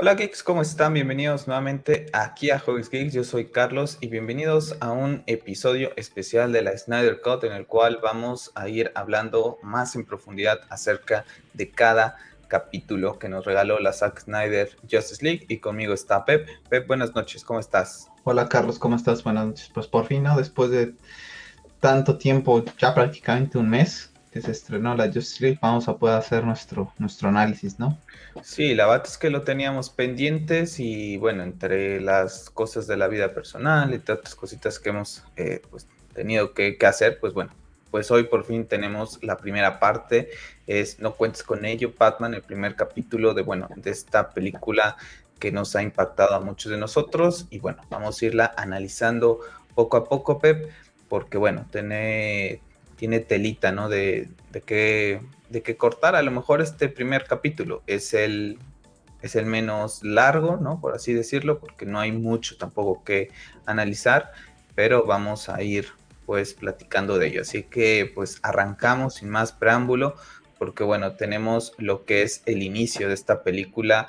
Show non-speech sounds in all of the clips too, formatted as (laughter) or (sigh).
Hola geeks, ¿cómo están? Bienvenidos nuevamente aquí a Hobbies Geeks. Yo soy Carlos y bienvenidos a un episodio especial de la Snyder Cut en el cual vamos a ir hablando más en profundidad acerca de cada capítulo que nos regaló la Zack Snyder Justice League y conmigo está Pep. Pep, buenas noches, ¿cómo estás? Hola Carlos, ¿cómo estás? Buenas noches. Pues por fin, ¿no? Después de tanto tiempo, ya prácticamente un mes, se estrenó la Justice League, vamos a poder hacer nuestro, nuestro análisis, ¿no? Sí, la verdad es que lo teníamos pendientes y bueno, entre las cosas de la vida personal y otras cositas que hemos eh, pues, tenido que, hacer, pues bueno, pues hoy por fin tenemos la primera parte, es No cuentes con ello, Batman, el primer capítulo de, bueno, de esta película que nos ha impactado a muchos de nosotros y bueno, vamos a irla analizando poco a poco, Pep, porque bueno, tiene, tiene telita, ¿no? De, de, qué, de qué cortar. A lo mejor este primer capítulo es el, es el menos largo, ¿no? Por así decirlo, porque no hay mucho tampoco que analizar, pero vamos a ir pues platicando de ello. Así que pues arrancamos sin más preámbulo, porque bueno, tenemos lo que es el inicio de esta película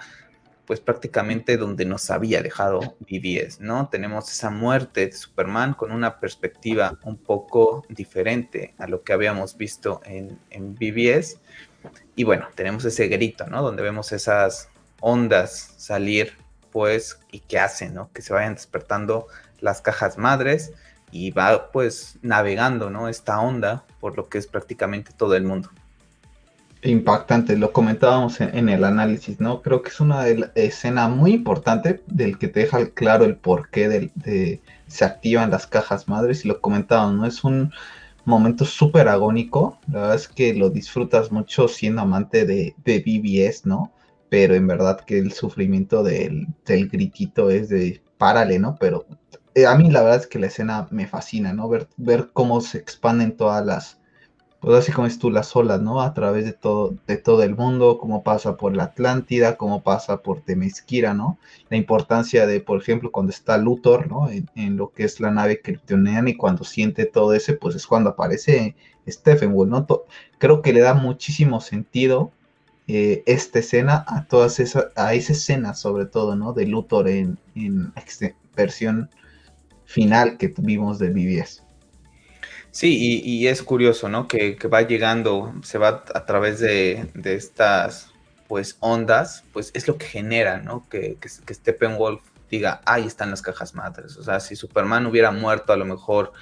pues prácticamente donde nos había dejado BBS, ¿no? Tenemos esa muerte de Superman con una perspectiva un poco diferente a lo que habíamos visto en, en BBS. Y bueno, tenemos ese grito, ¿no? Donde vemos esas ondas salir, pues, y que hacen, ¿no? Que se vayan despertando las cajas madres y va, pues, navegando, ¿no? Esta onda por lo que es prácticamente todo el mundo impactante, lo comentábamos en, el análisis, ¿no? Creo que es una escena muy importante del que te deja claro el porqué de, se activan las cajas madres y lo comentábamos, ¿no? Es un momento súper agónico, la verdad es que lo disfrutas mucho siendo amante de, de BBS, ¿no? Pero en verdad que el sufrimiento del, del gritito es de párale, ¿no? Pero eh, a mí la verdad es que la escena me fascina, ¿no? Ver, ver cómo se expanden todas las pues así como es tú, las olas, ¿no? A través de todo, de todo el mundo, cómo pasa por la Atlántida, cómo pasa por Temesquira, ¿no? La importancia de, por ejemplo, cuando está Luthor, ¿no? En, lo que es la nave kryptoniana y cuando siente todo ese, pues es cuando aparece Stephen ¿no? creo que le da muchísimo sentido eh, esta escena a todas esas, a esa escena sobre todo, ¿no? De Luthor en, en versión final que tuvimos de BBS. Sí, y, es curioso, ¿no? Que, va llegando, se va a través de, estas, pues, ondas, pues es lo que genera, ¿no? Que, que, que Steppenwolf diga, ahí están las cajas madres. O sea, si Superman hubiera muerto, a lo mejor,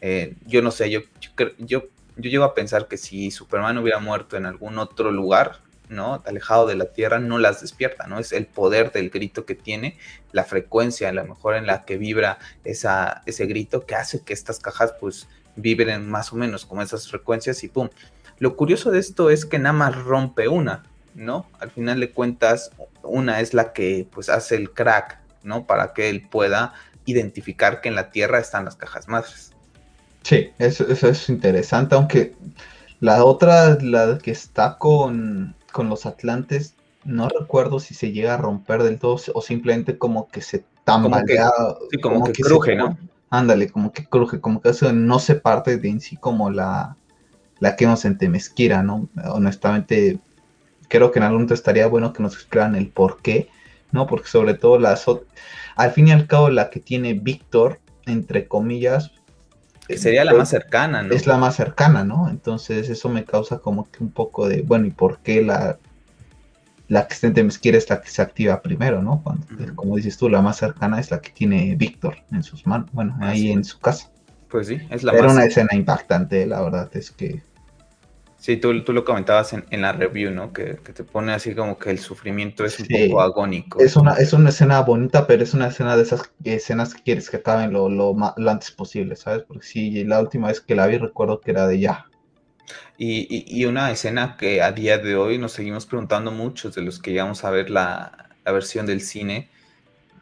eh, yo no sé, yo, yo, yo, yo llego a pensar que si Superman hubiera muerto en algún otro lugar, ¿no? Alejado de la Tierra, no las despierta, ¿no? Es el poder del grito que tiene, la frecuencia, a lo mejor en la que vibra esa, ese grito, que hace que estas cajas, pues, vibren más o menos como esas frecuencias y pum. Lo curioso de esto es que nada más rompe una, ¿no? Al final de cuentas, una es la que pues hace el crack, ¿no? Para que él pueda identificar que en la Tierra están las cajas madres. Sí, eso, es interesante, aunque la otra, la que está con, con los Atlantes, no recuerdo si se llega a romper del todo o simplemente como que se tambalea. sí, como, que, cruje, ¿no? Ándale, como que cruje, como que eso no se parte de en sí como la, la que nos en Temesquira, ¿no? Honestamente, creo que en algún momento estaría bueno que nos explicaran el por qué, ¿no? Porque sobre todo las al fin y al cabo la que tiene Víctor, entre comillas, sería la más cercana, ¿no? Es la más cercana, ¿no? Entonces eso me causa como que un poco de, bueno, ¿y por qué la, la que está en es la que se activa primero, ¿no? Cuando, Como dices tú, la más cercana es la que tiene Víctor en sus manos, bueno, ahí en su casa. Pues sí, es la Era una escena impactante, la verdad es que... Sí, tú, tú lo comentabas en, en la review, ¿no? Que, te pone así como que el sufrimiento es un poco agónico. Es una, es una escena bonita, pero es una escena de esas escenas que quieres que acaben lo, lo, lo antes posible, ¿sabes? Porque sí, la última vez que la vi recuerdo que era de ya, y, una escena que a día de hoy nos seguimos preguntando muchos de los que llegamos a ver la, versión del cine,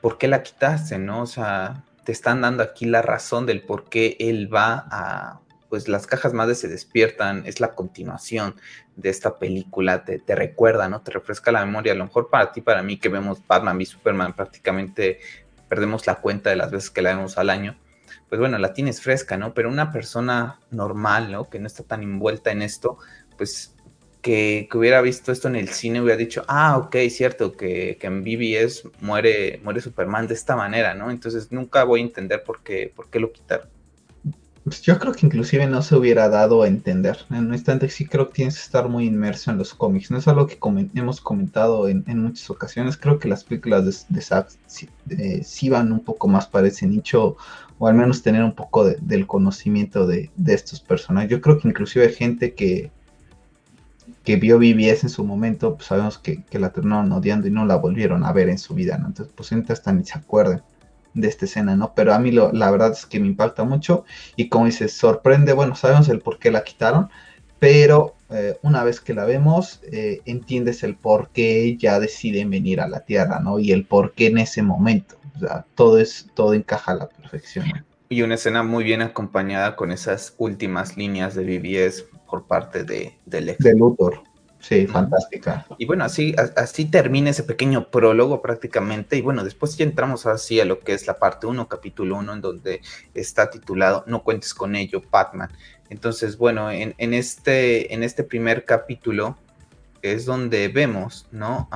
¿por qué la quitaste? ¿No? O sea, te están dando aquí la razón del por qué él va a, pues las cajas madres se despiertan, es la continuación de esta película, te, te, recuerda, ¿no? Te refresca la memoria. A lo mejor para ti, para mí, que vemos Batman y Superman, prácticamente perdemos la cuenta de las veces que la vemos al año pues bueno, la tienes fresca, ¿no? Pero una persona normal, ¿no? Que no está tan envuelta en esto, pues que, hubiera visto esto en el cine hubiera dicho, ah, ok, cierto, que, que, en BBS muere, muere Superman de esta manera, ¿no? Entonces nunca voy a entender por qué, por qué lo quitaron. Pues yo creo que inclusive no se hubiera dado a entender. En un instante sí creo que tienes que estar muy inmerso en los cómics. No es algo que hemos comentado en, muchas ocasiones. Creo que las películas de, de Zack sí, van un poco más para ese nicho o al menos tener un poco del conocimiento de, estos personajes. Yo creo que inclusive gente que, que vio BBS en su momento, pues sabemos que, la terminaron odiando y no la volvieron a ver en su vida. Entonces, pues hasta ni se acuerden de esta escena, ¿no? Pero a mí la verdad es que me impacta mucho y como dices, sorprende, bueno, sabemos el por qué la quitaron, pero eh, una vez que la vemos, eh, entiendes el por qué ya deciden venir a la Tierra, ¿no? Y el por qué en ese momento, o sea, todo, es, todo encaja a la perfección. Y una escena muy bien acompañada con esas últimas líneas de BBS por parte de, del De Luthor. Sí, fantástica. Y bueno, así, así termina ese pequeño prólogo prácticamente. Y bueno, después ya entramos así a lo que es la parte 1, capítulo 1, en donde está titulado No cuentes con ello, Batman. Entonces, bueno, en, este, en este primer capítulo es donde vemos, ¿no?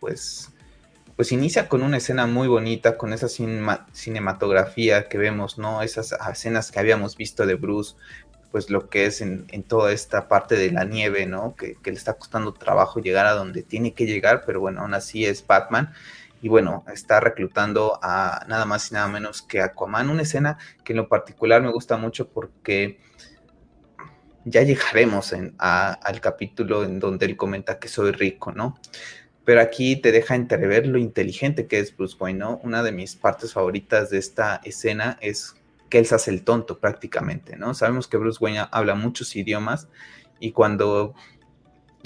pues, pues inicia con una escena muy bonita, con esa cinematografía que vemos, ¿no? Esas escenas que habíamos visto de Bruce pues lo que es en, toda esta parte de la nieve, ¿no? Que, le está costando trabajo llegar a donde tiene que llegar, pero bueno, aún así es Batman. Y bueno, está reclutando a nada más y nada menos que Aquaman, una escena que en lo particular me gusta mucho porque ya llegaremos al capítulo en donde él comenta que soy rico, ¿no? Pero aquí te deja entrever lo inteligente que es Bruce Wayne, ¿no? Una de mis partes favoritas de esta escena es que él se hace el tonto prácticamente, ¿no? Sabemos que Bruce Wayne habla muchos idiomas y cuando,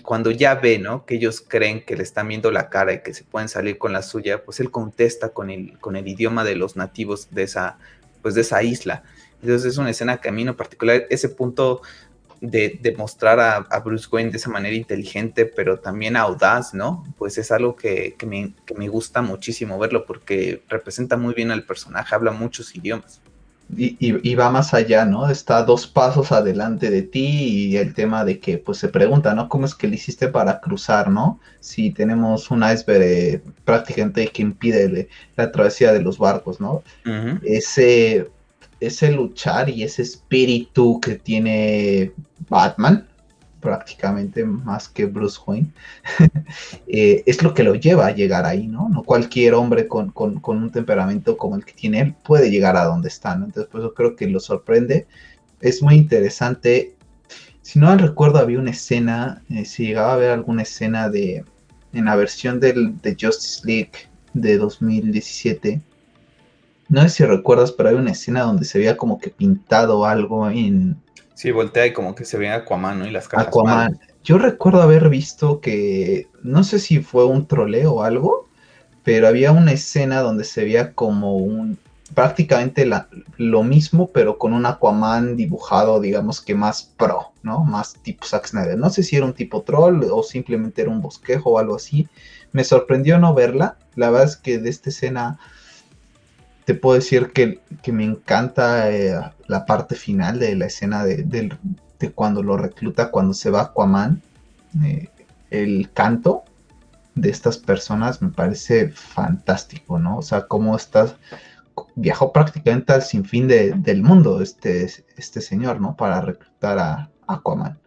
cuando ya ve, ¿no? Que ellos creen que le están viendo la cara y que se pueden salir con la suya, pues él contesta con el, con el idioma de los nativos de esa, pues de esa isla. Entonces es una escena que a mí en particular, ese punto de, de mostrar a, Bruce Wayne de esa manera inteligente, pero también audaz, ¿no? Pues es algo que, que, me, que me gusta muchísimo verlo porque representa muy bien al personaje, habla muchos idiomas y, va más allá, ¿no? Está dos pasos adelante de ti y el tema de que, pues se pregunta, ¿no? ¿Cómo es que le hiciste para cruzar, ¿no? Si tenemos un iceberg eh, prácticamente que impide la travesía de los barcos, ¿no? ese, ese luchar y ese espíritu que tiene Batman, prácticamente más que Bruce Wayne, (laughs) eh, es lo que lo lleva a llegar ahí, ¿no? No cualquier hombre con, un temperamento como el que tiene él puede llegar a donde está, ¿no? Entonces, pues yo creo que lo sorprende. Es muy interesante. Si no recuerdo, había una escena, eh, si llegaba a ver alguna escena de, en la versión del, de Justice League de 2017, no sé si recuerdas, pero hay una escena donde se veía como que pintado algo en, Sí, voltea y como que se ve Aquaman, ¿no? Y las caras. Aquaman. Yo recuerdo haber visto que, no sé si fue un troleo o algo, pero había una escena donde se veía como un, prácticamente la, lo mismo, pero con un Aquaman dibujado, digamos que más pro, ¿no? Más tipo Zack Snyder. No sé si era un tipo troll o simplemente era un bosquejo o algo así. Me sorprendió no verla. La verdad es que de esta escena te puedo decir que, me encanta eh, la parte final de la escena de, cuando lo recluta, cuando se va Aquaman. Eh, el canto de estas personas me parece fantástico, ¿no? O sea, cómo estás, viajó prácticamente al sinfín del mundo este, este señor, ¿no? Para reclutar a Aquaman.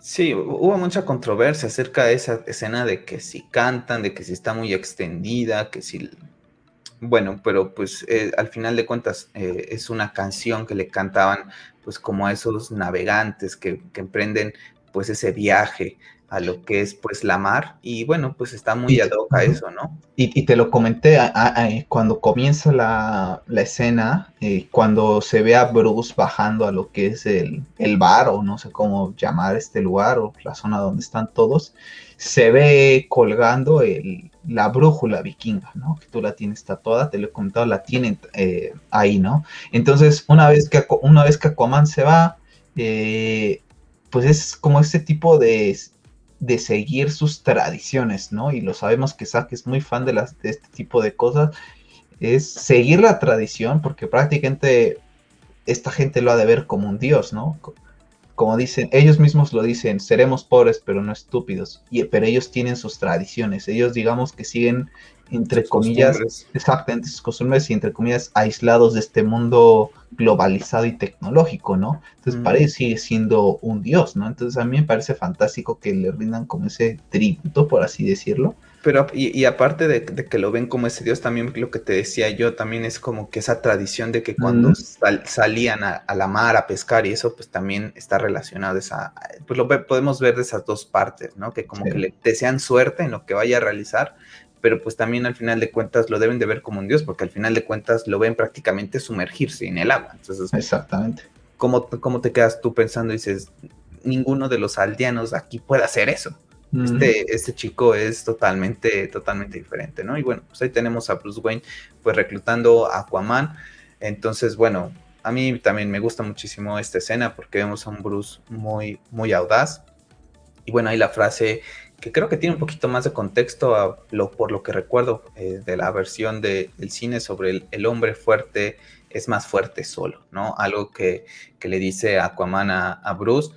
Sí, hubo mucha controversia acerca de esa escena de que si cantan, de que si está muy extendida, que si bueno, pero pues eh, al final de cuentas eh, es una canción que le cantaban pues como a esos navegantes que, que, emprenden pues ese viaje a lo que es pues la mar y bueno pues está muy ad hoc a eso, ¿no? Y, te lo comenté cuando comienza la, la escena, eh, cuando se ve a Bruce bajando a lo que es el, el bar o no sé cómo llamar este lugar o la zona donde están todos, se ve colgando el, la brújula vikinga, ¿no? Que tú la tienes tatuada, te lo he comentado, la tienen eh, ahí, ¿no? Entonces, una vez que, una vez que Aquaman se va, eh, pues es como ese tipo de, de, seguir sus tradiciones, ¿no? Y lo sabemos que Zack es muy fan de, las, de este tipo de cosas, es seguir la tradición, porque prácticamente esta gente lo ha de ver como un dios, ¿no? Como dicen, ellos mismos lo dicen, seremos pobres pero no estúpidos, y, pero ellos tienen sus tradiciones, ellos digamos que siguen, entre comillas, exactamente sus costumbres y entre comillas aislados de este mundo globalizado y tecnológico, ¿no? Entonces para ellos sigue siendo un dios, ¿no? Entonces a mí me parece fantástico que le rindan como ese tributo, por así decirlo, pero, y, aparte de, que lo ven como ese dios, también lo que te decía yo, también es como que esa tradición de que cuando salían a, la mar a pescar y eso, pues también está relacionado esa, pues lo podemos ver de esas dos partes, ¿no? Que como que le desean suerte en lo que vaya a realizar, pero pues también al final de cuentas lo deben de ver como un dios, porque al final de cuentas lo ven prácticamente sumergirse en el agua. Entonces, Exactamente. ¿cómo, cómo te quedas tú pensando y dices, ninguno de los aldeanos aquí puede hacer eso? Este, este, chico es totalmente, totalmente diferente, ¿no? Y bueno, pues ahí tenemos a Bruce Wayne, pues reclutando a Aquaman. Entonces, bueno, a mí también me gusta muchísimo esta escena porque vemos a un Bruce muy, muy audaz. Y bueno, ahí la frase que creo que tiene un poquito más de contexto lo, por lo que recuerdo eh, de la versión del cine sobre el, hombre fuerte es más fuerte solo, ¿no? Algo que, que le dice Aquaman a, a Bruce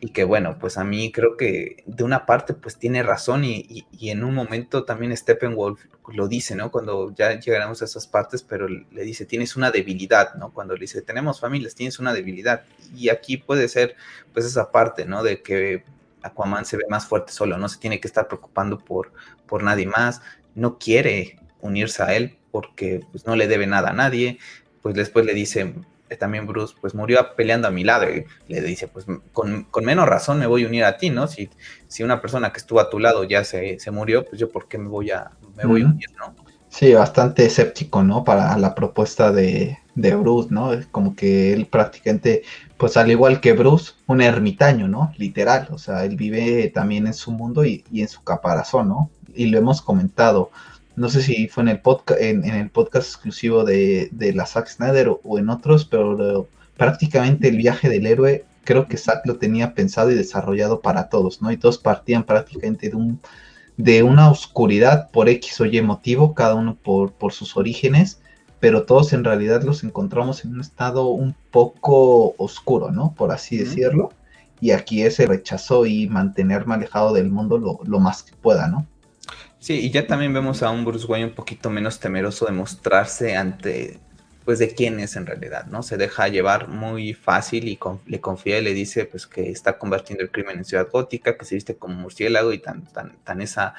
y que bueno, pues a mí creo que de una parte pues tiene razón y, en un momento también Steppenwolf lo dice, ¿no? Cuando ya llegaremos a esas partes, pero le dice, tienes una debilidad, ¿no? Cuando le dice, tenemos familias, tienes una debilidad. Y aquí puede ser pues esa parte, ¿no? De que Aquaman se ve más fuerte solo, no se tiene que estar preocupando por, por nadie más, no quiere unirse a él porque pues no le debe nada a nadie, pues después le dice, también Bruce, pues murió peleando a mi lado y le dice, pues con, menos razón me voy a unir a ti, ¿no? Si, si una persona que estuvo a tu lado ya se, murió, pues yo por qué me voy a, me voy a unir, ¿no? Sí, bastante escéptico, ¿no? Para la propuesta de, de Bruce, ¿no? Como que él prácticamente, pues al igual que Bruce, un ermitaño, ¿no? Literal, o sea, él vive también en su mundo y, y en su caparazón, ¿no? Y lo hemos comentado, no sé si fue en el podcast, en, el podcast exclusivo de, la Zack Snyder o, en otros, pero prácticamente el viaje del héroe creo que Zack lo tenía pensado y desarrollado para todos, ¿no? Y todos partían prácticamente de un de una oscuridad por X o Y motivo, cada uno por, por sus orígenes, pero todos en realidad los encontramos en un estado un poco oscuro, ¿no? Por así decirlo. Y aquí ese rechazo y mantenerme alejado del mundo lo, lo más que pueda, ¿no? Sí, y ya también vemos a un Bruce Wayne un poquito menos temeroso de mostrarse ante, pues, de quién es en realidad, ¿no? Se deja llevar muy fácil y le confía y le dice, pues, que está convirtiendo el crimen en ciudad gótica, que se viste como murciélago y tan, tan, tan esa,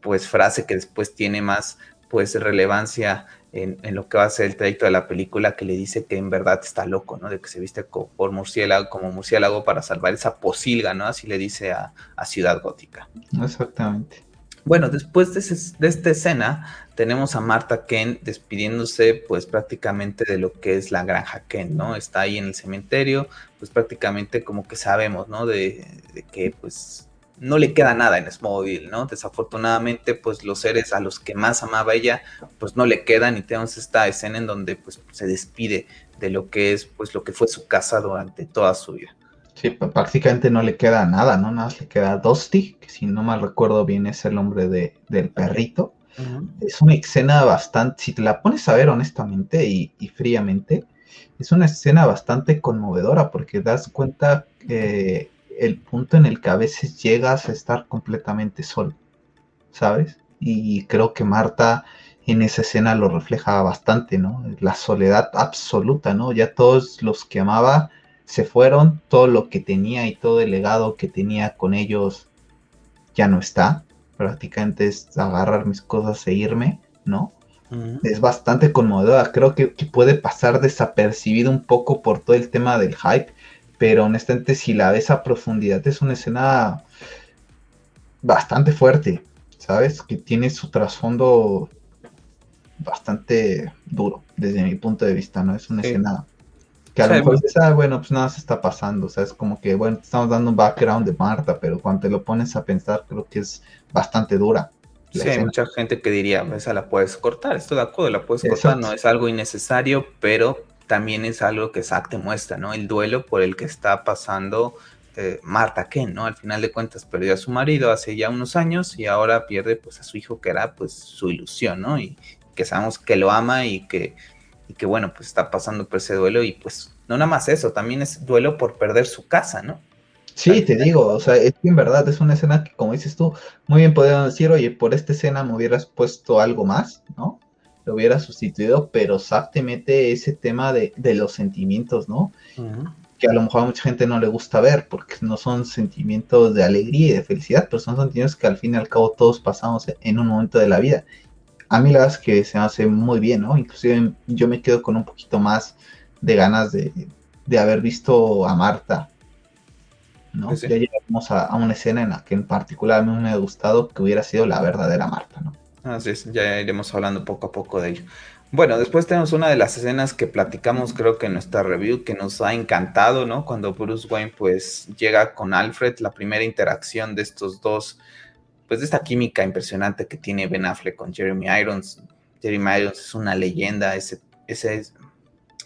pues, frase que después tiene más, pues, relevancia en, lo que va a ser el trayecto de la película, que le dice que en verdad está loco, ¿no? De que se viste por murciélago, como murciélago para salvar esa posilga, ¿no? Así le dice a, a Ciudad Gótica. Exactamente. Bueno, después de, esta escena tenemos a Marta Ken despidiéndose pues prácticamente de lo que es la granja Ken, ¿no? Está ahí en el cementerio, pues prácticamente como que sabemos, ¿no? De, que pues no le queda nada en Smallville, ¿no? Desafortunadamente pues los seres a los que más amaba ella pues no le quedan y tenemos esta escena en donde pues se despide de lo que es pues lo que fue su casa durante toda su vida. Sí, prácticamente no le queda nada, ¿no? Nada más le queda Dusty, que si no mal recuerdo bien es el nombre de, del perrito. Es una escena bastante, si te la pones a ver honestamente y, fríamente, es una escena bastante conmovedora porque das cuenta que el punto en el que a veces llegas a estar completamente solo, ¿sabes? Y creo que Marta en esa escena lo refleja bastante, ¿no? La soledad absoluta, ¿no? Ya todos los que amaba se fueron, todo lo que tenía y todo el legado que tenía con ellos ya no está. Prácticamente es agarrar mis cosas e irme, ¿no? Es bastante conmovedora. Creo que, puede pasar desapercibido un poco por todo el tema del hype, pero honestamente, si la ves a profundidad, es una escena bastante fuerte, ¿sabes? Que tiene su trasfondo bastante duro, desde mi punto de vista, ¿no? Es una escena que a lo mejor dices, ah, bueno, pues nada se está pasando, o sea, es como que, bueno, estamos dando un background de Marta, pero cuando te lo pones a pensar, creo que es bastante dura. Sí, hay mucha gente que diría, esa la puedes cortar, estoy de acuerdo, la puedes cortar, no es algo innecesario, pero también es algo que Zack te muestra, ¿no? El duelo por el que está pasando eh, Marta Ken, ¿no? Al final de cuentas perdió a su marido hace ya unos años y ahora pierde pues a su hijo que era pues su ilusión, ¿no? Y que sabemos que lo ama y que y que bueno, pues está pasando por ese duelo y pues no nada más eso, también es duelo por perder su casa, ¿no? Sí, te digo, o sea, es que en verdad es una escena que, como dices tú, muy bien podrían decir, oye, por esta escena me hubieras puesto algo más, ¿no? Lo hubiera sustituido, pero Zack te mete ese tema de, los sentimientos, ¿no? Que a lo mejor a mucha gente no le gusta ver, porque no son sentimientos de alegría y de felicidad, pero son sentimientos que al fin y al cabo todos pasamos en un momento de la vida. A mí la verdad es que se hace muy bien, ¿no? Inclusive yo me quedo con un poquito más de ganas de, de haber visto a Marta ¿no? Ya llegamos a, una escena en la que en particular a me ha gustado que hubiera sido la verdadera Marta, ¿no? Así es, ya iremos hablando poco a poco de ello. Bueno, después tenemos una de las escenas que platicamos creo que en nuestra review que nos ha encantado, ¿no? Cuando Bruce Wayne pues llega con Alfred, la primera interacción de estos dos, pues de esta química impresionante que tiene Ben Affleck con Jeremy Irons. Jeremy Irons es una leyenda, ese, ese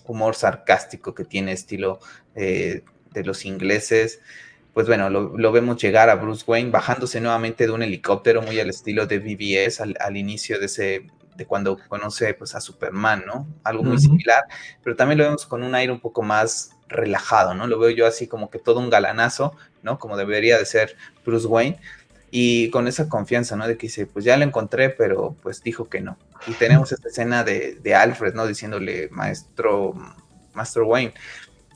humor sarcástico que tiene estilo eh, de los ingleses pues bueno, lo, vemos llegar a Bruce Wayne bajándose nuevamente de un helicóptero muy al estilo de BBS al, inicio de ese de cuando conoce pues a Superman, ¿no? Algo muy similar, pero también lo vemos con un aire un poco más relajado, ¿no? Lo veo yo así como que todo un galanazo, ¿no? Como debería de ser Bruce Wayne y con esa confianza, ¿no? De que dice, pues ya lo encontré, pero pues dijo que no. Y tenemos esta escena de, de Alfred, ¿no? Diciéndole, maestro, Master Wayne,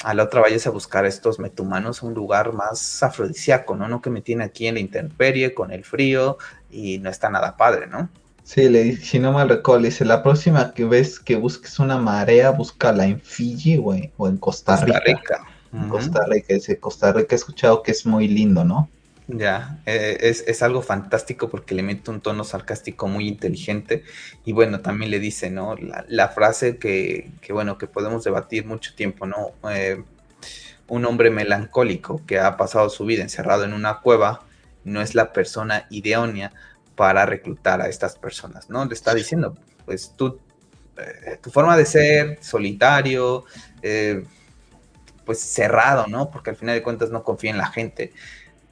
a la otra vayas a buscar estos metumanos a un lugar más afrodisíaco, ¿no? No que me tiene aquí en la intemperie, con el frío, y no está nada padre, ¿no? Sí, le dice, si no mal recuerdo, dice, la próxima que ves que busques una marea, búscala en Fiji, güey, o en Costa Rica. Costa Rica. Costa Rica, dice, Costa Rica he escuchado que es muy lindo, ¿no? Ya, eh, es, algo fantástico porque le mete un tono sarcástico muy inteligente y bueno, también le dice, ¿no? La, frase que, bueno, que podemos debatir mucho tiempo, ¿no? Eh, un hombre melancólico que ha pasado su vida encerrado en una cueva no es la persona idónea para reclutar a estas personas, ¿no? Le está diciendo, pues tú, eh, tu forma de ser solitario, pues cerrado, ¿no? Porque al final de cuentas no confía en la gente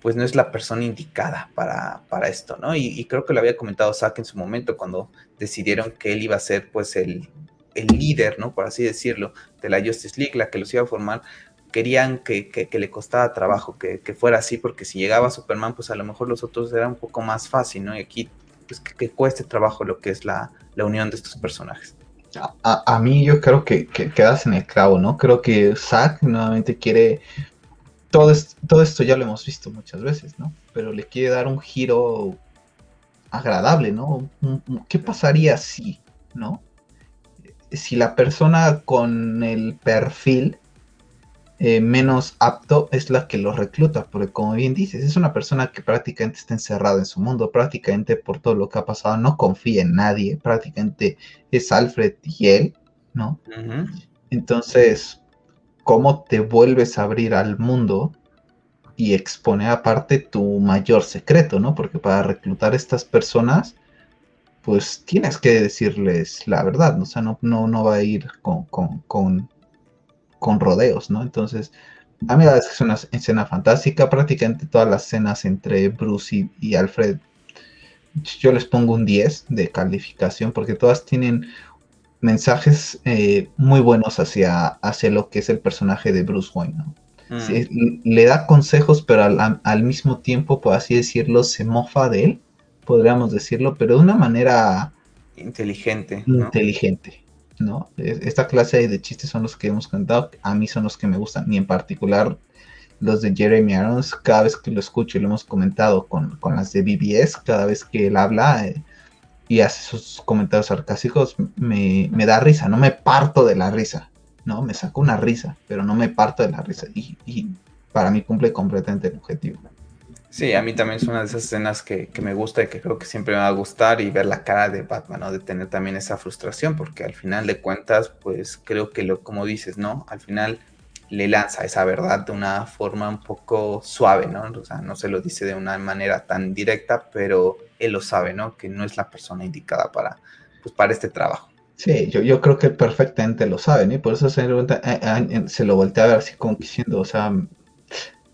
pues no es la persona indicada para, para esto, ¿no? Y, creo que lo había comentado Zack en su momento cuando decidieron que él iba a ser pues el, el, líder, ¿no? Por así decirlo, de la Justice League, la que los iba a formar. Querían que, que, le costara trabajo, que, que, fuera así, porque si llegaba Superman, pues a lo mejor los otros era un poco más fácil, ¿no? Y aquí, pues que, cueste trabajo lo que es la, la unión de estos personajes. A, a, mí yo creo que, quedas en el clavo, ¿no? Creo que Zack nuevamente quiere todo, esto, ya lo hemos visto muchas veces, ¿no? Pero le quiere dar un giro agradable, ¿no? ¿Qué pasaría si, ¿no? Si la persona con el perfil eh, menos apto es la que lo recluta, porque como bien dices, es una persona que prácticamente está encerrada en su mundo, prácticamente por todo lo que ha pasado, no confía en nadie, prácticamente es Alfred y él, ¿no? Entonces, cómo te vuelves a abrir al mundo y expone aparte tu mayor secreto, ¿no? Porque para reclutar a estas personas, pues tienes que decirles la verdad, ¿no? o sea, no, no, no va a ir con, con, con, rodeos, ¿no? Entonces, a mí la es que es una escena fantástica, prácticamente todas las escenas entre Bruce y, Alfred, yo les pongo un 10 de calificación porque todas tienen mensajes eh, muy buenos hacia, hacia lo que es el personaje de Bruce Wayne. ¿no? Mm. le da consejos, pero al, mismo tiempo, por así decirlo, se mofa de él, podríamos decirlo, pero de una manera inteligente. Inteligente. ¿no? Esta clase de chistes son los que hemos contado, a mí son los que me gustan, y en particular los de Jeremy Irons, cada vez que lo escucho y lo hemos comentado con, con las de BBS, cada vez que él habla, eh, y hace sus comentarios sarcásticos, me, da risa, no me parto de la risa, ¿no? Me saco una risa, pero no me parto de la risa. Y, para mí cumple completamente el objetivo. Sí, a mí también es una de esas escenas que, me gusta y que creo que siempre me va a gustar y ver la cara de Batman, ¿no? De tener también esa frustración, porque al final de cuentas, pues creo que lo, como dices, ¿no? Al final le lanza esa verdad de una forma un poco suave, ¿no? O sea, no se lo dice de una manera tan directa, pero él lo sabe, ¿no? Que no es la persona indicada para, pues, para este trabajo. Sí, yo, yo creo que perfectamente lo saben, y por eso se, eh, eh, se lo voltea a ver así como diciendo, o sea,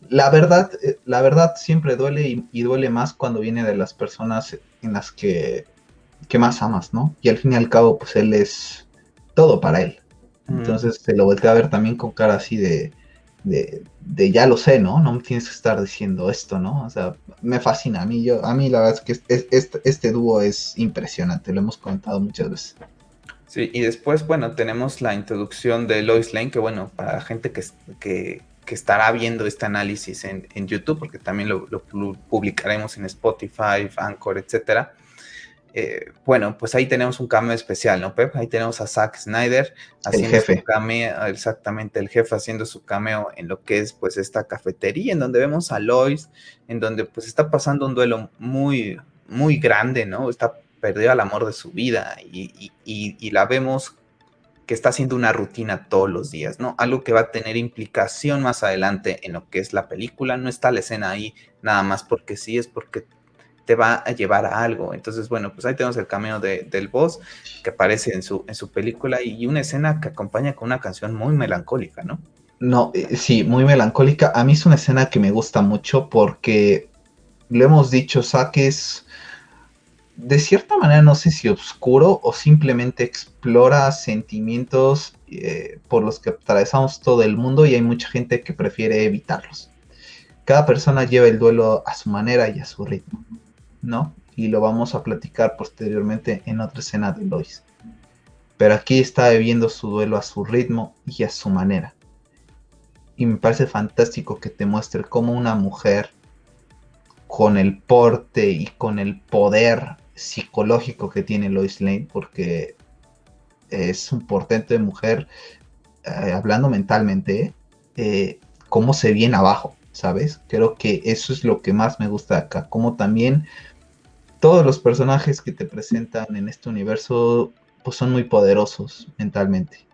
la verdad, eh, la verdad siempre duele y, duele más cuando viene de las personas en las que, que más amas, ¿no? Y al fin y al cabo, pues él es todo para él, Entonces se lo volteé a ver también con cara así de, de, de, ya lo sé, ¿no? No me tienes que estar diciendo esto, ¿no? O sea, me fascina. A mí, yo, a mí la verdad es que este, este dúo es impresionante, lo hemos comentado muchas veces. Sí, y después, bueno, tenemos la introducción de Lois Lane, que bueno, para gente que, que, que estará viendo este análisis en, en YouTube, porque también lo, lo, publicaremos en Spotify, Anchor, etcétera. Eh, bueno, pues ahí tenemos un cameo especial, ¿no, Pep? Ahí tenemos a Zack Snyder haciendo su cameo, exactamente, el jefe haciendo su cameo en lo que es pues esta cafetería, en donde vemos a Lois, en donde pues está pasando un duelo muy, muy grande, ¿no? Está perdido al amor de su vida y, y, y la vemos que está haciendo una rutina todos los días, ¿no? Algo que va a tener implicación más adelante en lo que es la película. No está la escena ahí nada más porque sí, es porque te va a llevar a algo. Entonces, bueno, pues ahí tenemos el cameo de, del boss que aparece en su, en su película y una escena que acompaña con una canción muy melancólica, ¿no? No, eh, sí, muy melancólica. A mí es una escena que me gusta mucho porque lo hemos dicho, Zack es de cierta manera, no sé si oscuro o simplemente explora sentimientos eh, por los que atravesamos todo el mundo y hay mucha gente que prefiere evitarlos. Cada persona lleva el duelo a su manera y a su ritmo. ¿No? Y lo vamos a platicar posteriormente en otra escena de Lois. Pero aquí está viviendo su duelo a su ritmo y a su manera. Y me parece fantástico que te muestre cómo una mujer con el porte y con el poder psicológico que tiene Lois Lane, porque es un portento de mujer, eh, hablando mentalmente, eh, cómo se viene abajo, ¿sabes? Creo que eso es lo que más me gusta acá, como también todos los personajes que te presentan en este universo pues son muy poderosos mentalmente,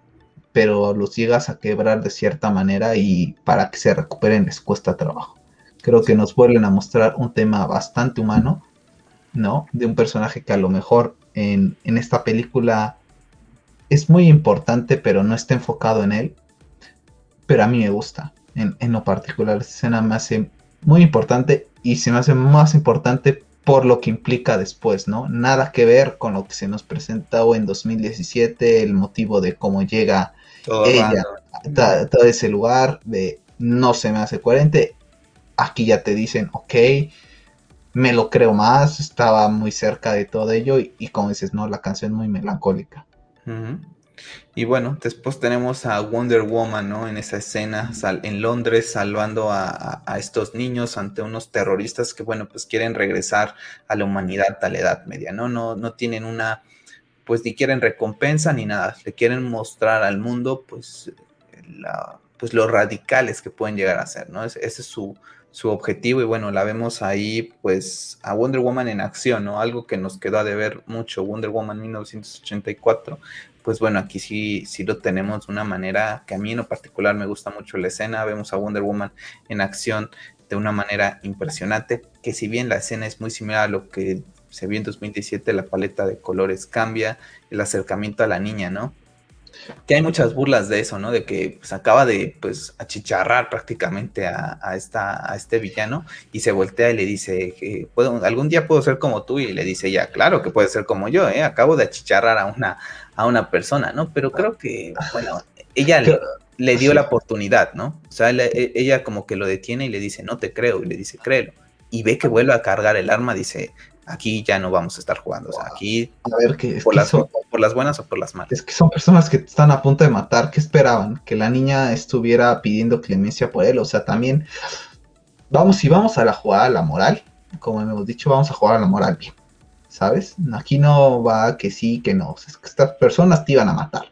pero los llegas a quebrar de cierta manera y para que se recuperen les cuesta trabajo. Creo que nos vuelven a mostrar un tema bastante humano, ¿no? De un personaje que a lo mejor en, en esta película es muy importante, pero no está enfocado en él. Pero a mí me gusta. En, en lo particular, esta escena me hace muy importante y se me hace más importante por lo que implica después, ¿no? Nada que ver con lo que se nos presentó en 2017, el motivo de cómo llega ella a todo ese lugar, de no se me hace coherente. Aquí ya te dicen, ok, me lo creo más, estaba muy cerca de todo ello y, y como dices, no, la canción muy melancólica. Y bueno, después tenemos a Wonder Woman, ¿no? En esa escena en Londres salvando a, estos niños ante unos terroristas que, bueno, pues quieren regresar a la humanidad a la Edad Media, ¿no? No, no tienen una, pues ni quieren recompensa ni nada, le quieren mostrar al mundo, pues, la, pues los radicales que pueden llegar a ser, ¿no? Ese, es su, su objetivo y bueno, la vemos ahí pues a Wonder Woman en acción, ¿no? Algo que nos quedó de ver mucho, Wonder Woman 1984, pues bueno, aquí sí, sí lo tenemos de una manera que a mí en lo particular me gusta mucho la escena, vemos a Wonder Woman en acción de una manera impresionante, que si bien la escena es muy similar a lo que se vio en 2017, la paleta de colores cambia, el acercamiento a la niña, ¿no? Que hay muchas burlas de eso, ¿no? De que pues, acaba de pues achicharrar prácticamente a, esta, a este villano y se voltea y le dice, ¿Puedo, algún día puedo ser como tú y le dice ya, claro que puede ser como yo, ¿eh? Acabo de achicharrar a una, a una persona, ¿no? Pero creo que, bueno, ella le, dio la oportunidad, ¿no? O sea, e, ella como que lo detiene y le dice, no te creo, y le dice, créelo. Y ve que vuelve a cargar el arma, dice, aquí ya no vamos a estar jugando. O sea, aquí a ver, que, por, las, por las buenas o por las malas. Es que son personas que están a punto de matar. ¿Qué esperaban? Que la niña estuviera pidiendo clemencia por él. O sea, también vamos, si vamos a la jugada a la moral, como hemos dicho, vamos a jugar a la moral bien. ¿sabes? Aquí no va que sí, que no. Es que estas personas te iban a matar.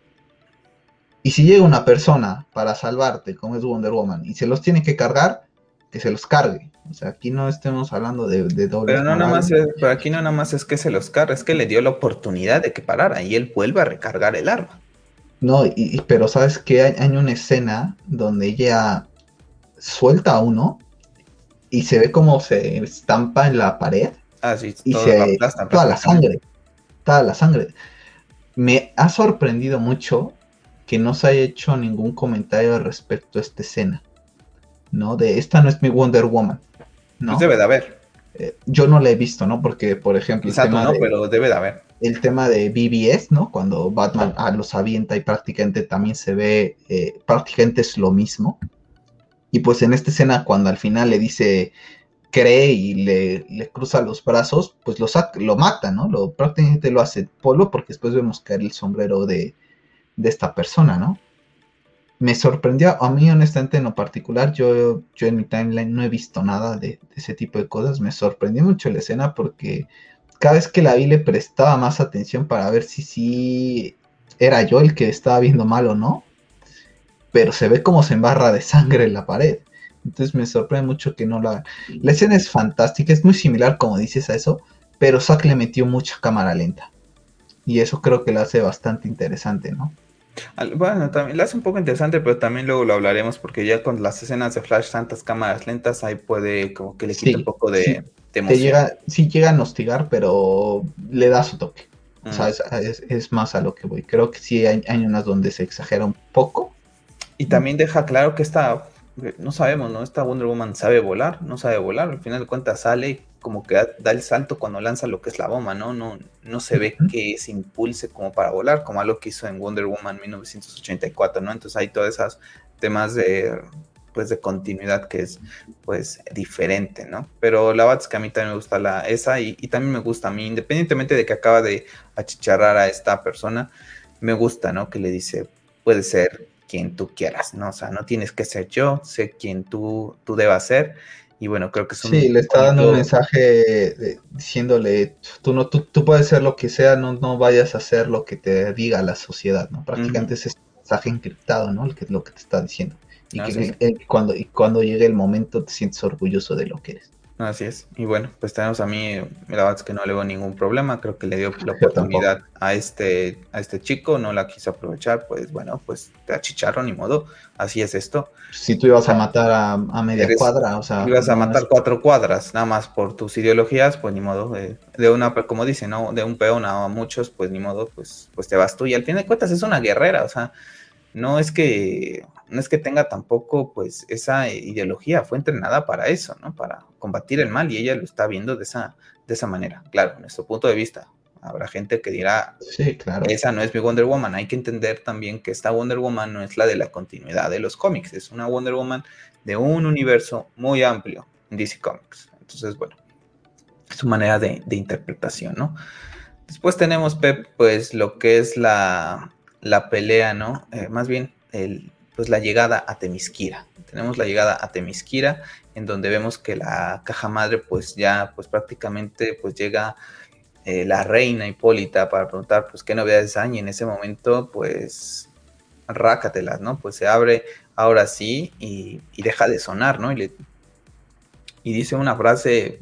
Y si llega una persona para salvarte, como es Wonder Woman, y se los tiene que cargar, que se los cargue. O sea, aquí no estemos hablando de, doble. Pero no nada más es, pero aquí no nada más es que se los cargue, es que le dio la oportunidad de que parara y él vuelve a recargar el arma. No, y, pero sabes que hay, hay, una escena donde ella suelta a uno y se ve como se estampa en la pared Ah, sí, y se, toda la sangre, toda la sangre. Me ha sorprendido mucho que no se haya hecho ningún comentario respecto a esta escena, ¿no? De esta no es mi Wonder Woman, ¿no? Pues debe de haber. Eh, yo no la he visto, ¿no? Porque, por ejemplo, no, pero debe de haber. el tema de BBS, ¿no? Cuando Batman ah, los avienta y prácticamente también se ve, eh, prácticamente es lo mismo. Y pues en esta escena, cuando al final le dice, cree y le, cruza los brazos, pues lo, lo mata, ¿no? Lo, prácticamente lo hace polvo porque después vemos caer el sombrero de, de esta persona, ¿no? Me sorprendió, a mí honestamente en lo particular, yo, yo en mi timeline no he visto nada de, ese tipo de cosas, me sorprendió mucho la escena porque cada vez que la vi le prestaba más atención para ver si sí era yo el que estaba viendo mal o no, pero se ve como se embarra de sangre en la pared. Entonces me sorprende mucho que no la La escena es fantástica, es muy similar como dices a eso, pero Zack le metió mucha cámara lenta. Y eso creo que la hace bastante interesante, ¿no? Bueno, también la hace un poco interesante, pero también luego lo hablaremos porque ya con las escenas de Flash tantas cámaras lentas, ahí puede como que le quita un poco de, sí, emoción. llega, sí llega a hostigar, pero le da su toque. O sea, mm. es, más a lo que voy. Creo que sí hay, hay unas donde se exagera un poco. Y también deja claro que esta no sabemos, ¿no? Esta Wonder Woman sabe volar, no sabe volar, al final de cuentas sale como que da, el salto cuando lanza lo que es la bomba, ¿no? No, no se ve que se impulse como para volar, como algo que hizo en Wonder Woman 1984, ¿no? Entonces hay todos esos temas de, pues, de continuidad que es, pues, diferente, ¿no? Pero la verdad es que a mí también me gusta la, esa y, y también me gusta a mí, independientemente de que acaba de achicharrar a esta persona, me gusta, ¿no? Que le dice, puede ser quien tú quieras, ¿no? O sea, no tienes que ser yo, sé quien tú, tú debas ser. Y bueno, creo que es un... Sí, le está dando un mensaje diciéndole, tú, no, tú, puedes ser lo que sea, no, no vayas a hacer lo que te diga la sociedad, ¿no? Prácticamente es ese mensaje encriptado, ¿no? El que, lo que te está diciendo. Y que cuando, y cuando llegue el momento te sientes orgulloso de lo que eres. Así es. Y bueno, pues tenemos a mí, la verdad es que no le veo ningún problema. Creo que le dio la (laughs) oportunidad a este, a este chico, no la quiso aprovechar. Pues bueno, pues te achicharro, ni modo. Así es esto. Si tú ibas a matar a, media cuadra, o sea. Ibas a matar cuatro cuadras, nada más por tus ideologías, pues ni modo. de una, como dice, ¿no? De un peón a muchos, pues ni modo, pues, pues te vas tú. Y al fin de cuentas es una guerrera, o sea, no es que no es que tenga tampoco pues esa ideología, fue entrenada para eso, ¿no? Para combatir el mal y ella lo está viendo de esa, de esa manera. Claro, en nuestro punto de vista. Habrá gente que dirá, sí, claro. esa no es mi Wonder Woman. Hay que entender también que esta Wonder Woman no es la de la continuidad de los cómics, es una Wonder Woman de un universo muy amplio en DC Comics. Entonces, bueno, es su manera de, interpretación, ¿no? Después tenemos, Pep, pues lo que es la, la pelea, ¿no? Eh, más bien el, pues la llegada a Temisquira. Tenemos la llegada a Temisquira, en donde vemos que la caja madre, pues ya, pues prácticamente, pues llega eh, la reina Hipólita para preguntar, pues qué novedades hay. Y en ese momento, pues, rácatelas, ¿no? Pues se abre ahora sí y, deja de sonar, ¿no? Y, le, y dice una frase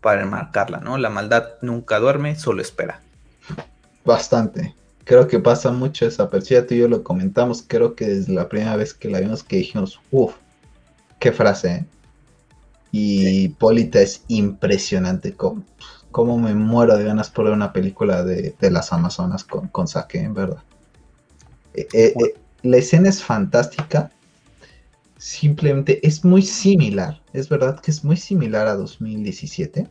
para enmarcarla, ¿no? La maldad nunca duerme, solo espera. Bastante creo que pasa mucho esa persona, tú y yo lo comentamos, creo que desde la primera vez que la vimos que dijimos, uff, qué frase. ¿eh? Y Polita es impresionante, como, me muero de ganas por ver una película de, las Amazonas con, con Sake, en verdad. Eh, eh, la escena es fantástica, simplemente es muy similar, es verdad que es muy similar a 2017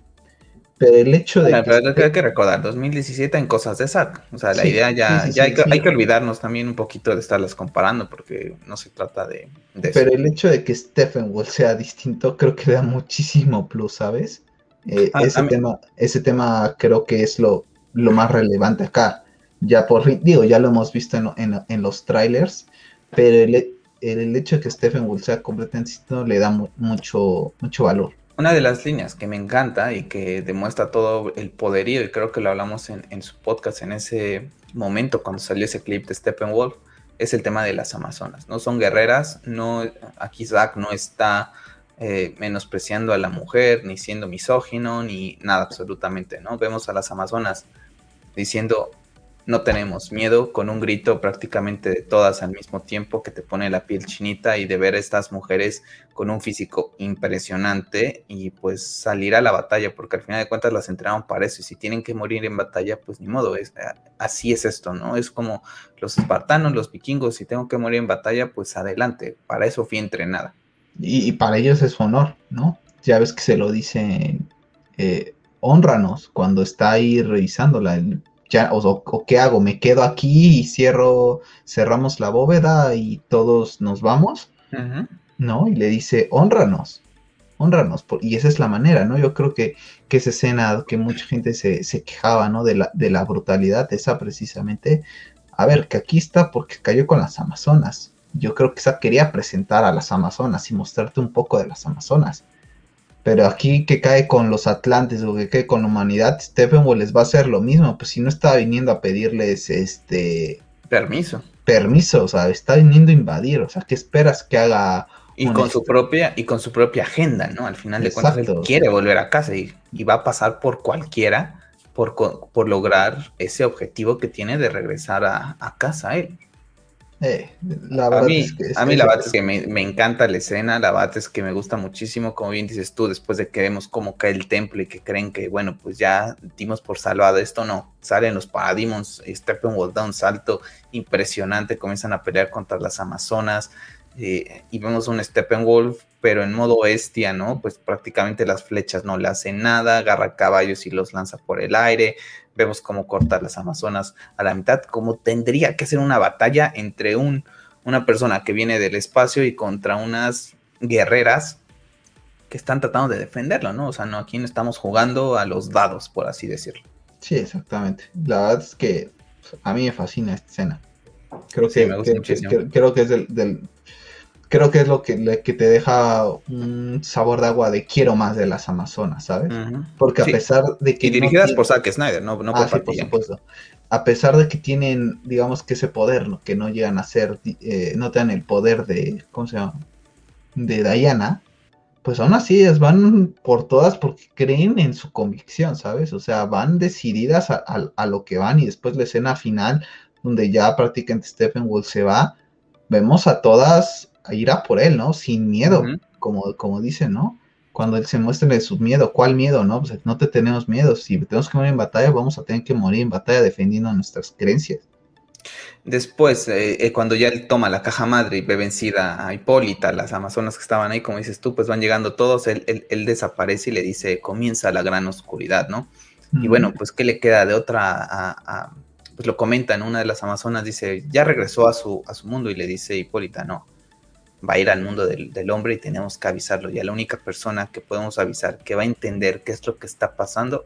pero el hecho de... que... hay que recordar, 2017 en cosas de SAC. O sea, la idea ya, ya hay, que, hay, que, olvidarnos también un poquito de estarlas comparando porque no se trata de, Pero el hecho de que Stephen Wall sea distinto creo que da muchísimo plus, ¿sabes? Eh, ese, tema, ese tema creo que es lo, lo más relevante acá. Ya por digo, ya lo hemos visto en, en, los trailers, pero el, el, hecho de que Stephen Wall sea completamente distinto le da mucho, mucho valor. Una de las líneas que me encanta y que demuestra todo el poderío, y creo que lo hablamos en, su podcast en ese momento cuando salió ese clip de Steppenwolf, es el tema de las Amazonas. No son guerreras, no, aquí Zack no está eh, menospreciando a la mujer, ni siendo misógino, ni nada absolutamente, ¿no? Vemos a las Amazonas diciendo, no tenemos miedo, con un grito prácticamente de todas al mismo tiempo que te pone la piel chinita y de ver a estas mujeres con un físico impresionante y pues salir a la batalla, porque al final de cuentas las entrenaron para eso y si tienen que morir en batalla, pues ni modo, es, así es esto, ¿no? Es como los espartanos, los vikingos, si tengo que morir en batalla, pues adelante, para eso fui entrenada. Y, para ellos es honor, ¿no? Ya ves que se lo dicen, eh, honranos cuando está ahí revisándola ya, o, qué hago, me quedo aquí y cierro, cerramos la bóveda y todos nos vamos, ¿no? Y le dice, honranos, honranos, y esa es la manera, ¿no? Yo creo que, que esa escena que mucha gente se, se quejaba, ¿no? De la, de la brutalidad, esa precisamente, a ver, que aquí está porque cayó con las Amazonas. Yo creo que esa quería presentar a las Amazonas y mostrarte un poco de las Amazonas. Pero aquí que cae con los Atlantes o que cae con la humanidad, Steppenwolf les va a hacer lo mismo. Pues si no está viniendo a pedirles este permiso. Permiso, o sea, está viniendo a invadir. O sea, ¿qué esperas que haga? Y con su propia, y con su propia agenda, ¿no? Al final de cuentas, él quiere volver a casa y, va a pasar por cualquiera por, por, lograr ese objetivo que tiene de regresar a, a casa él. Eh, a mí, a mí la verdad es que me, encanta la escena, la verdad es que me gusta muchísimo, como bien dices tú, después de que vemos cómo cae el templo y que creen que, bueno, pues ya dimos por salvado esto, no, salen los Parademons, Steppenwolf da un salto impresionante, comienzan a pelear contra las Amazonas, eh, y vemos un Steppenwolf, pero en modo bestia, ¿no? Pues prácticamente las flechas no le hacen nada, agarra caballos y los lanza por el aire, vemos cómo corta las Amazonas a la mitad, como tendría que ser una batalla entre un, una persona que viene del espacio y contra unas guerreras que están tratando de defenderlo, ¿no? O sea, no, aquí no estamos jugando a los dados, por así decirlo. Sí, exactamente. La verdad es que a mí me fascina esta escena. Creo que, me gusta creo que es del, creo que es lo que, que, te deja un sabor de agua de quiero más de las Amazonas, ¿sabes? Porque a pesar de que... Y dirigidas por Zack Snyder, no, no por, ah, por supuesto. A pesar de que tienen, digamos que ese poder, que no llegan a ser, eh, no tienen el poder de, ¿cómo se llama? De Diana, pues aún así ellas van por todas porque creen en su convicción, ¿sabes? O sea, van decididas a, lo que van y después la escena final, donde ya prácticamente Stephen Wolf se va, vemos a todas a ir a por él, ¿no? Sin miedo, como, como dicen, ¿no? Cuando él se muestra de su miedo, ¿cuál miedo, no? Pues no te tenemos miedo, si tenemos que morir en batalla, vamos a tener que morir en batalla defendiendo nuestras creencias. Después, eh, eh, cuando ya él toma la caja madre y ve vencida a Hipólita, las amazonas que estaban ahí, como dices tú, pues van llegando todos, él, él, desaparece y le dice, comienza la gran oscuridad, ¿no? Y bueno, pues, ¿qué le queda de otra a, pues lo comenta en una de las amazonas, dice, ya regresó a su, a su mundo y le dice Hipólita, no, va a ir al mundo del, hombre y tenemos que avisarlo. Ya la única persona que podemos avisar que va a entender qué es lo que está pasando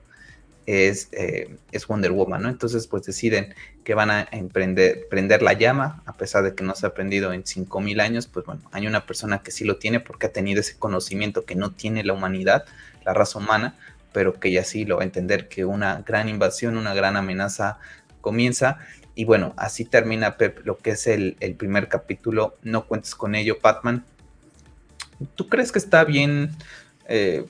es, eh, Wonder Woman. Entonces, pues deciden que van a emprender, prender la llama, a pesar de que no se ha aprendido en 5000 años, pues bueno, hay una persona que sí lo tiene porque ha tenido ese conocimiento que no tiene la humanidad, la raza humana, pero que ya sí lo va a entender que una gran invasión, una gran amenaza comienza y bueno, así termina Pep lo que es el, primer capítulo. No cuentes con ello, Batman. ¿Tú crees que está bien, eh,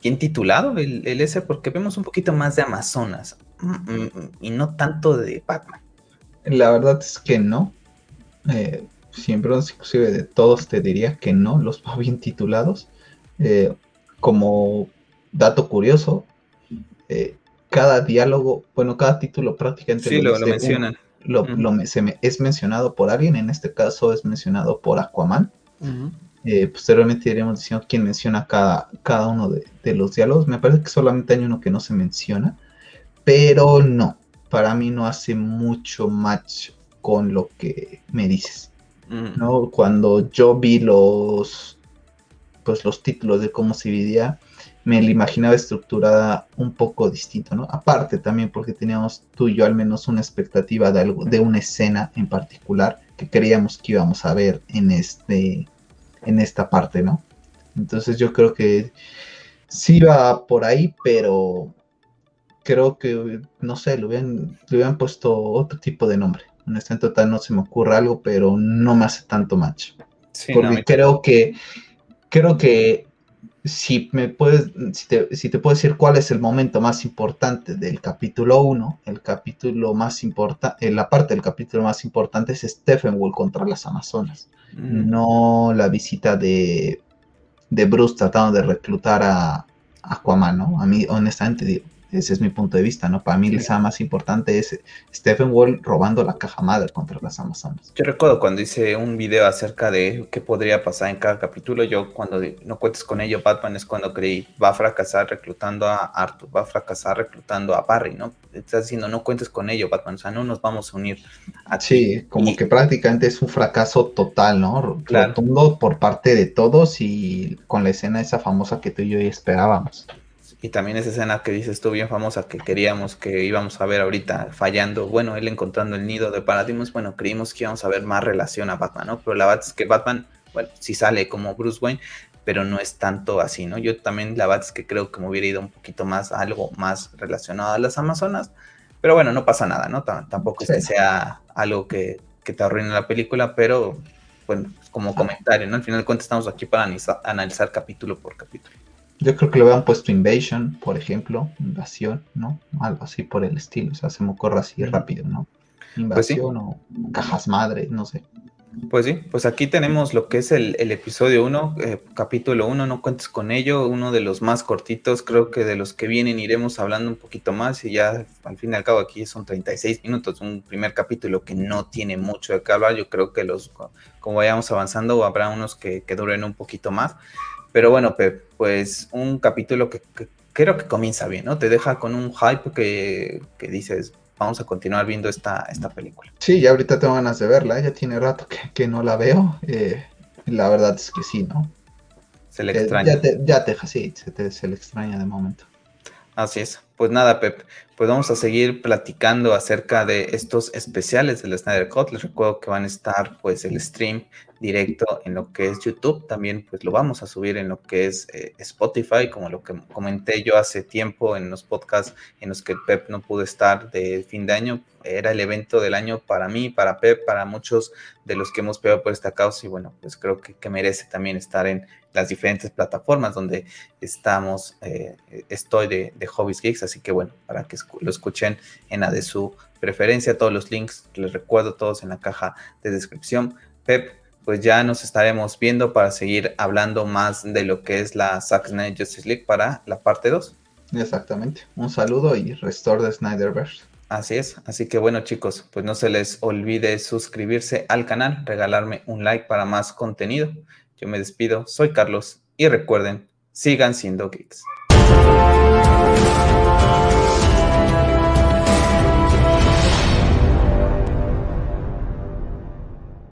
bien titulado el, el, ese? Porque vemos un poquito más de Amazonas mm, mm, y no tanto de Batman. La verdad es que no. Eh, siempre, inclusive de todos, te diría que no, los va bien titulados. Eh, como dato curioso, cada diálogo, bueno, cada título prácticamente sí, lo, mencionan. lo, es mencionado por alguien, en este caso es mencionado por Aquaman. Eh, posteriormente iremos diciendo quién menciona cada, cada uno de, los diálogos. Me parece que solamente hay uno que no se menciona, pero no, para mí no hace mucho match con lo que me dices. ¿no? Cuando yo vi los, pues, los títulos de cómo se dividía, me la imaginaba estructurada un poco distinto, ¿no? Aparte también porque teníamos tú y yo al menos una expectativa de algo, de una escena en particular que creíamos que íbamos a ver en este, en esta parte, ¿no? Entonces yo creo que sí va por ahí, pero creo que, no sé, le hubieran, le hubieran puesto otro tipo de nombre. En este total no se me ocurre algo, pero no me hace tanto match. porque creo que creo que si me puedes, si te, si te, puedo decir cuál es el momento más importante del capítulo 1, el capítulo más importante, eh, la parte del capítulo más importante es Stephen Wolf contra las Amazonas, mm. no la visita de, de, Bruce tratando de reclutar a, Aquaman, ¿no? A mí, honestamente, Ese es mi punto de vista, ¿no? Para mí la escena más importante es Stephen Wall robando la caja madre contra las Amazonas. Yo recuerdo cuando hice un video acerca de qué podría pasar en cada capítulo, yo cuando no cuentes con ello, Batman es cuando creí, va a fracasar reclutando a Arthur, va a fracasar reclutando a Barry, ¿no? Estás diciendo, no cuentes con ello, Batman, o sea, no nos vamos a unir a Sí, como que prácticamente es un fracaso total, ¿no? Claro. Rotundo por parte de todos y con la escena esa famosa que tú y yo esperábamos. Y también esa escena que dices tú bien famosa que queríamos que íbamos a ver ahorita fallando, bueno, él encontrando el nido de Paradigmas, bueno, creímos que íbamos a ver más relación a Batman, ¿no? Pero la verdad es que Batman, bueno, sí sale como Bruce Wayne, pero no es tanto así, ¿no? Yo también la verdad es que creo que me hubiera ido un poquito más a algo más relacionado a las Amazonas, pero bueno, no pasa nada, ¿no? tampoco es que sea algo que, que te arruine la película, pero bueno, como comentario, ¿no? Al final de cuentas estamos aquí para analizar capítulo por capítulo. Yo creo que le habían puesto Invasion, por ejemplo, invasión, ¿no? Algo así por el estilo, o sea, se me ocurre así rápido, ¿no? Pues invasión o cajas madre, no sé. Pues sí, pues aquí tenemos lo que es el, episodio 1, eh, capítulo 1, no cuentes con ello, uno de los más cortitos, creo que de los que vienen iremos hablando un poquito más y ya al fin y al cabo aquí son 36 minutos, un primer capítulo que no tiene mucho de qué hablar, yo creo que los, como vayamos avanzando habrá unos que, que duren un poquito más, pero bueno, Pep, pues un capítulo que, creo que comienza bien, ¿no? Te deja con un hype que, dices, vamos a continuar viendo esta, esta película. Sí, ya ahorita tengo ganas de verla, ya tiene rato que, no la veo. Eh, la verdad es que sí, ¿no? Se le eh, extraña. ya, te, ya te, sí, se, se le extraña de momento. Así es. Pues nada, Pep, pues vamos a seguir platicando acerca de estos especiales del Snyder Cut. Les recuerdo que van a estar pues el stream directo en lo que es YouTube. También pues lo vamos a subir en lo que es eh, Spotify, como lo que comenté yo hace tiempo en los podcasts en los que Pep no pudo estar de fin de año. Era el evento del año para mí, para Pep, para muchos de los que hemos pegado por esta causa y bueno, pues creo que, merece también estar en las diferentes plataformas donde estamos, eh, estoy de, de Hobbies Geeks, así que bueno, para que lo escuchen en la de su preferencia, todos los links les recuerdo todos en la caja de descripción. Pep, pues ya nos estaremos viendo para seguir hablando más de lo que es la Zack Snyder Justice League para la parte 2. Exactamente. Un saludo y restore de Snyderverse. Así es. Así que bueno chicos, pues no se les olvide suscribirse al canal, regalarme un like para más contenido. Yo me despido, soy Carlos y recuerden, sigan siendo geeks. Bye.